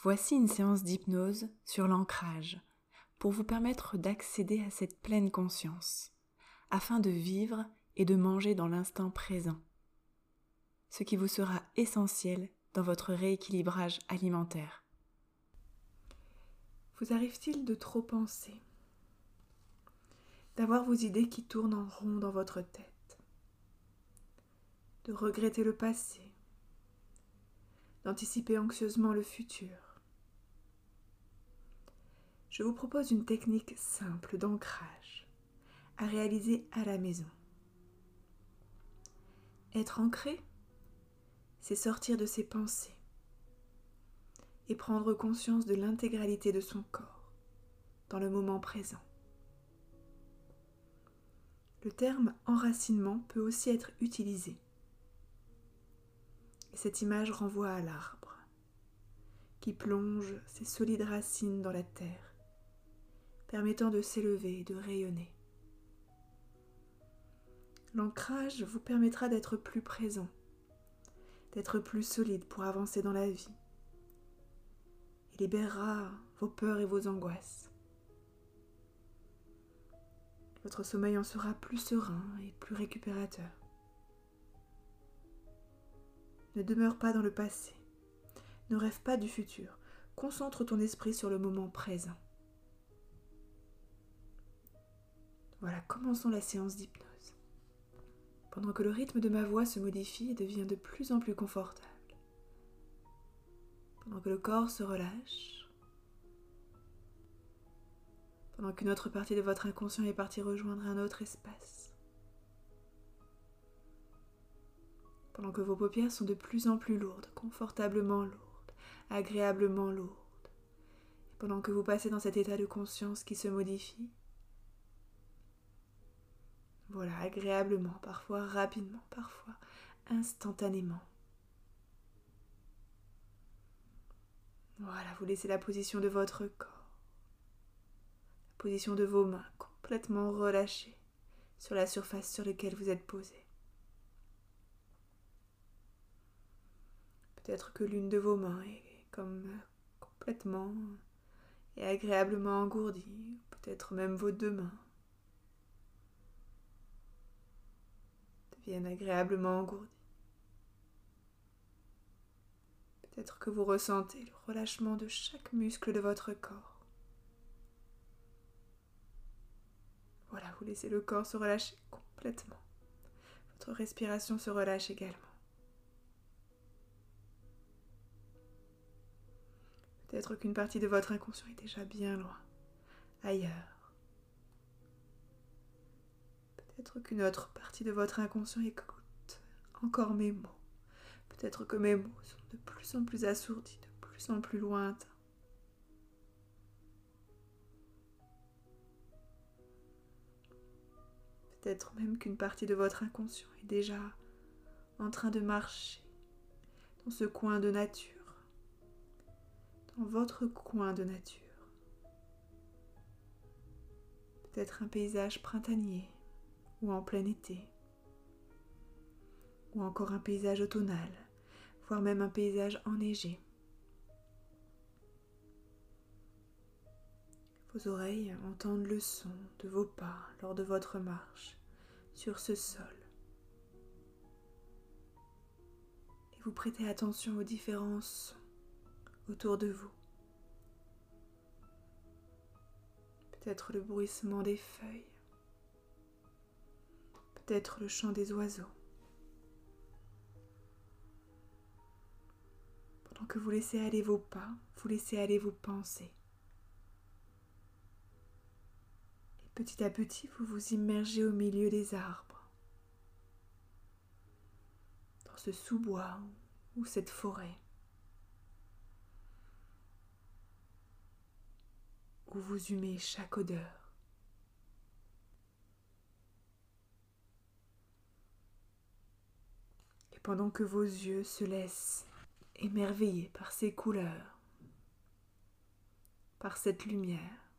Voici une séance d'hypnose sur l'ancrage pour vous permettre d'accéder à cette pleine conscience, afin de vivre et de manger dans l'instant présent, ce qui vous sera essentiel dans votre rééquilibrage alimentaire. Vous arrive-t-il de trop penser D'avoir vos idées qui tournent en rond dans votre tête De regretter le passé D'anticiper anxieusement le futur je vous propose une technique simple d'ancrage à réaliser à la maison. Être ancré, c'est sortir de ses pensées et prendre conscience de l'intégralité de son corps dans le moment présent. Le terme enracinement peut aussi être utilisé. Et cette image renvoie à l'arbre qui plonge ses solides racines dans la terre permettant de s'élever et de rayonner. L'ancrage vous permettra d'être plus présent, d'être plus solide pour avancer dans la vie. Il libérera vos peurs et vos angoisses. Votre sommeil en sera plus serein et plus récupérateur. Ne demeure pas dans le passé. Ne rêve pas du futur. Concentre ton esprit sur le moment présent. Voilà, commençons la séance d'hypnose. Pendant que le rythme de ma voix se modifie et devient de plus en plus confortable. Pendant que le corps se relâche. Pendant qu'une autre partie de votre inconscient est partie rejoindre un autre espace. Pendant que vos paupières sont de plus en plus lourdes, confortablement lourdes, agréablement lourdes. Pendant que vous passez dans cet état de conscience qui se modifie, voilà, agréablement, parfois rapidement, parfois instantanément. Voilà, vous laissez la position de votre corps, la position de vos mains complètement relâchées sur la surface sur laquelle vous êtes posé. Peut-être que l'une de vos mains est comme complètement et agréablement engourdie, peut-être même vos deux mains. Agréablement engourdi. Peut-être que vous ressentez le relâchement de chaque muscle de votre corps. Voilà, vous laissez le corps se relâcher complètement. Votre respiration se relâche également. Peut-être qu'une partie de votre inconscient est déjà bien loin, ailleurs. Peut-être qu'une autre partie de votre inconscient écoute encore mes mots. Peut-être que mes mots sont de plus en plus assourdis, de plus en plus lointains. Peut-être même qu'une partie de votre inconscient est déjà en train de marcher dans ce coin de nature, dans votre coin de nature. Peut-être un paysage printanier, ou en plein été, ou encore un paysage automnal, voire même un paysage enneigé. Vos oreilles entendent le son de vos pas lors de votre marche sur ce sol. Et vous prêtez attention aux différents sons autour de vous. Peut-être le bruissement des feuilles, peut-être le chant des oiseaux. Pendant que vous laissez aller vos pas, vous laissez aller vos pensées. Et petit à petit, vous vous immergez au milieu des arbres, dans ce sous-bois ou cette forêt. où vous humez chaque odeur. Pendant que vos yeux se laissent émerveiller par ces couleurs, par cette lumière,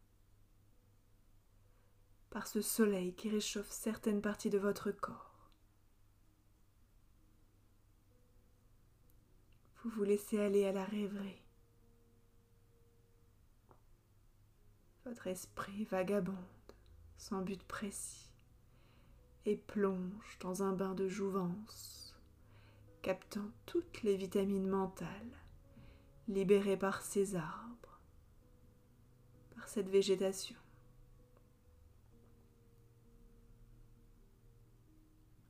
par ce soleil qui réchauffe certaines parties de votre corps. Vous vous laissez aller à la rêverie Votre esprit vagabonde, sans but précis, et plonge dans un bain de jouvence, captant toutes les vitamines mentales libérées par ces arbres, par cette végétation.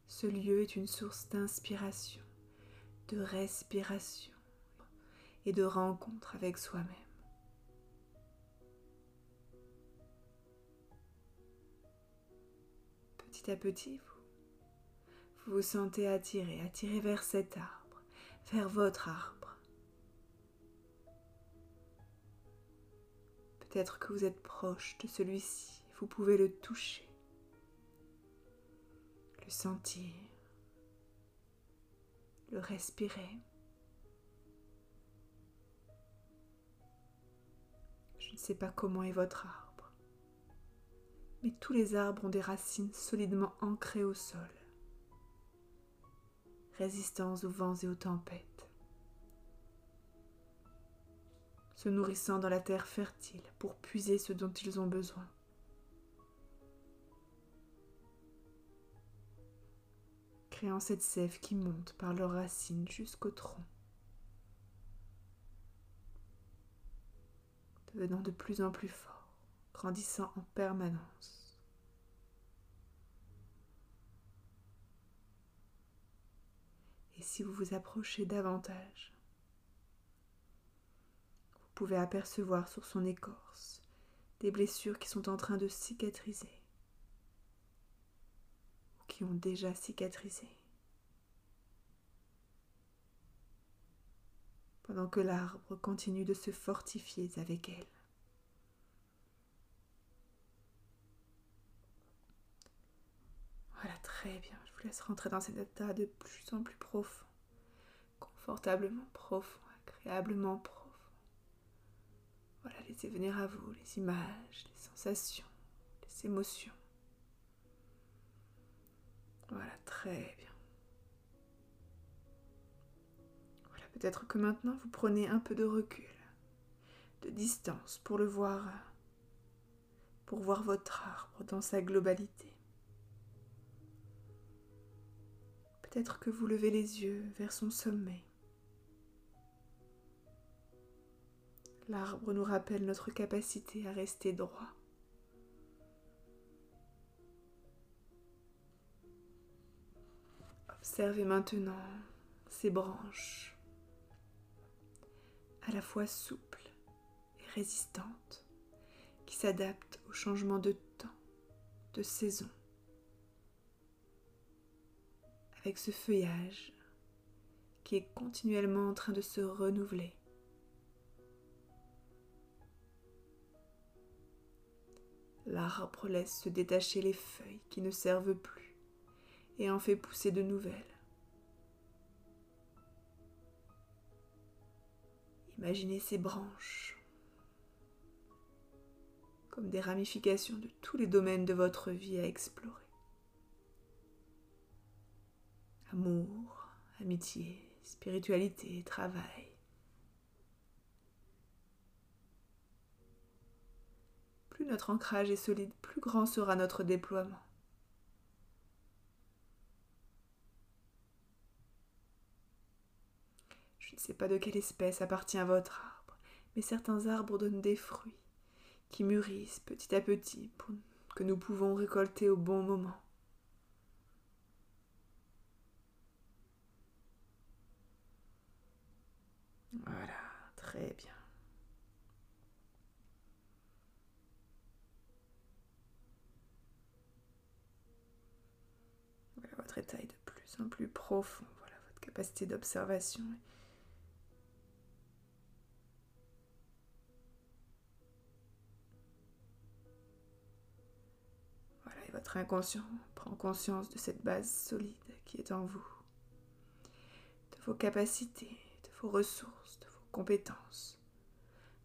Ce lieu est une source d'inspiration, de respiration et de rencontre avec soi-même. Petit à petit, vous, sentez attiré, attiré vers cet arbre, vers votre arbre. Peut-être que vous êtes proche de celui-ci, vous pouvez le toucher, le sentir, le respirer. Je ne sais pas comment est votre arbre, mais tous les arbres ont des racines solidement ancrées au sol, résistants aux vents et aux tempêtes, se nourrissant dans la terre fertile pour puiser ce dont ils ont besoin. créant cette sève qui monte par leurs racines jusqu'au tronc. devenant de plus en plus fort, grandissant en permanence. Et si vous vous approchez davantage, vous pouvez apercevoir sur son écorce des blessures qui sont en train de cicatriser ou qui ont déjà cicatrisé. pendant que l'arbre continue de se fortifier avec elle. Voilà, très bien. Vous laisse rentrer dans cet état de plus en plus profond, confortablement profond, agréablement profond. Voilà, laissez venir à vous les images, les sensations, les émotions. Voilà, très bien. Peut-être que maintenant vous prenez un peu de recul, de distance pour le voir, pour voir votre arbre dans sa globalité. Peut-être que vous levez les yeux vers son sommet. L'arbre nous rappelle notre capacité à rester droit. Observez maintenant ses branches à la fois souple et résistante, qui s'adapte au changement de temps, de saison. Avec ce feuillage qui est continuellement en train de se renouveler. L'arbre laisse se détacher les feuilles qui ne servent plus et en fait pousser de nouvelles. Imaginez ces branches comme des ramifications de tous les domaines de votre vie à explorer. Amour, amitié, spiritualité, travail. Plus notre ancrage est solide, plus grand sera notre déploiement. Je ne sais pas de quelle espèce appartient votre arbre, mais certains arbres donnent des fruits qui mûrissent petit à petit que nous pouvons récolter au bon moment. Voilà, très bien. Voilà votre état est de plus en plus profond. Voilà votre capacité d'observation votre inconscient prend conscience de cette base solide qui est en vous, de vos capacités, de vos ressources, de vos compétences,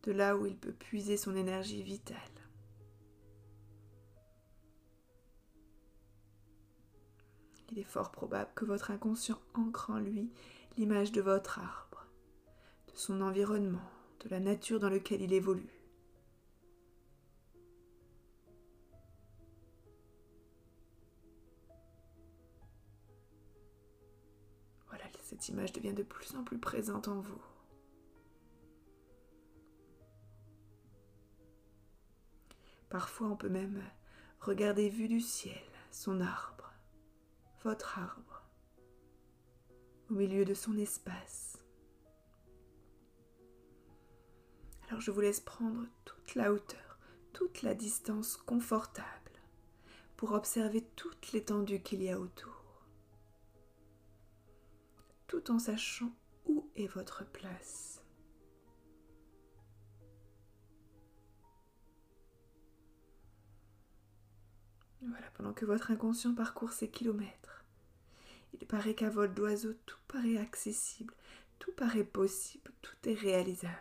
de là où il peut puiser son énergie vitale. Il est fort probable que votre inconscient ancre en lui l'image de votre arbre, de son environnement, de la nature dans laquelle il évolue. Voilà, cette image devient de plus en plus présente en vous. Parfois, on peut même regarder vu du ciel son arbre, votre arbre, au milieu de son espace. Alors je vous laisse prendre toute la hauteur, toute la distance confortable pour observer toute l'étendue qu'il y a autour, tout en sachant où est votre place. Voilà, pendant que votre inconscient parcourt ces kilomètres, il paraît qu'à vol d'oiseau, tout paraît accessible, tout paraît possible, tout est réalisable.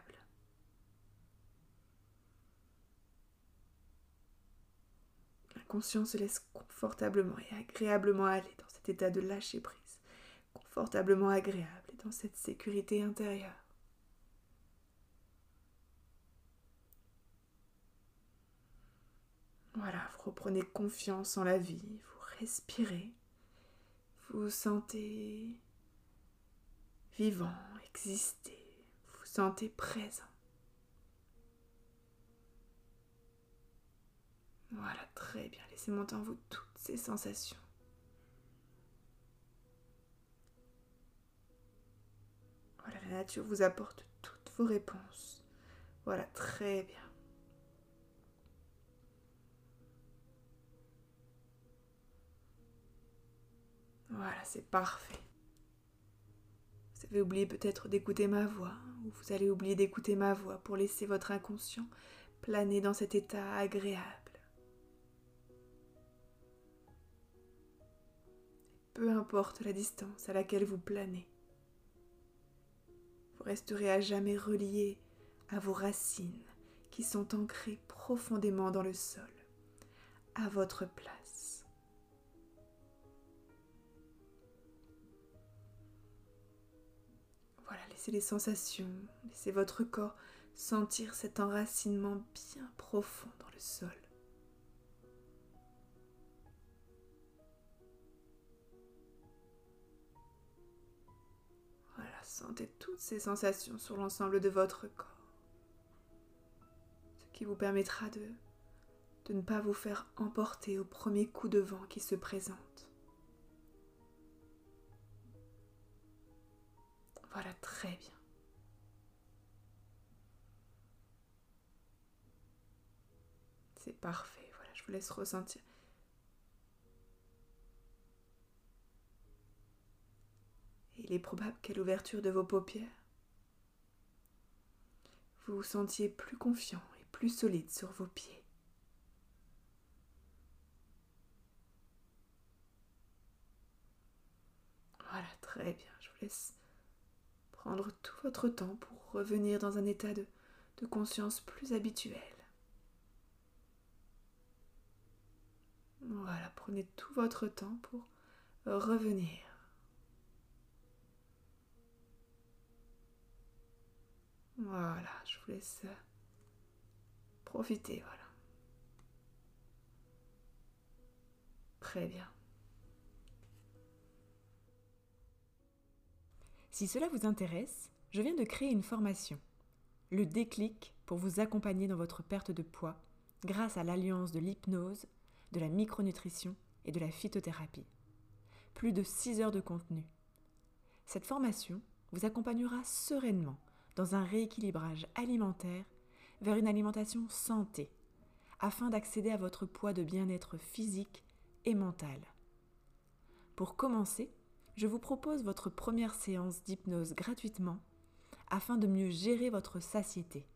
L'inconscient se laisse confortablement et agréablement aller dans cet état de lâcher prise, confortablement agréable et dans cette sécurité intérieure. Voilà, vous reprenez confiance en la vie, vous respirez, vous sentez vivant, exister, vous vous sentez présent. Voilà, très bien. Laissez monter en vous toutes ces sensations. Voilà, la nature vous apporte toutes vos réponses. Voilà, très bien. Voilà, c'est parfait. Vous avez oublié peut-être d'écouter ma voix, ou vous allez oublier d'écouter ma voix pour laisser votre inconscient planer dans cet état agréable. peu importe la distance à laquelle vous planez. Vous resterez à jamais relié à vos racines qui sont ancrées profondément dans le sol, à votre place. Laissez les sensations, laissez votre corps sentir cet enracinement bien profond dans le sol. Sentez toutes ces sensations sur l'ensemble de votre corps. Ce qui vous permettra de, de ne pas vous faire emporter au premier coup de vent qui se présente. Voilà, très bien. C'est parfait. Voilà, je vous laisse ressentir. il est probable qu'à l'ouverture de vos paupières, vous vous sentiez plus confiant et plus solide sur vos pieds. Voilà, très bien. Je vous laisse prendre tout votre temps pour revenir dans un état de, conscience plus habituel. Voilà, prenez tout votre temps pour revenir. Voilà, je vous laisse euh, profiter, voilà. Très bien. Si cela vous intéresse, je viens de créer une formation, le déclic pour vous accompagner dans votre perte de poids grâce à l'alliance de l'hypnose, de la micronutrition et de la phytothérapie. Plus de 6 heures de contenu. Cette formation vous accompagnera sereinement dans un rééquilibrage alimentaire vers une alimentation santé, afin d'accéder à votre poids de bien-être physique et mental. Pour commencer, je vous propose votre première séance d'hypnose gratuitement afin de mieux gérer votre satiété.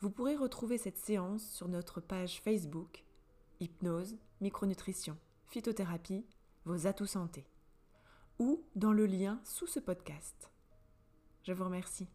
Vous pourrez retrouver cette séance sur notre page Facebook Hypnose, micronutrition, phytothérapie, vos atouts santé ou dans le lien sous ce podcast. Je vous remercie.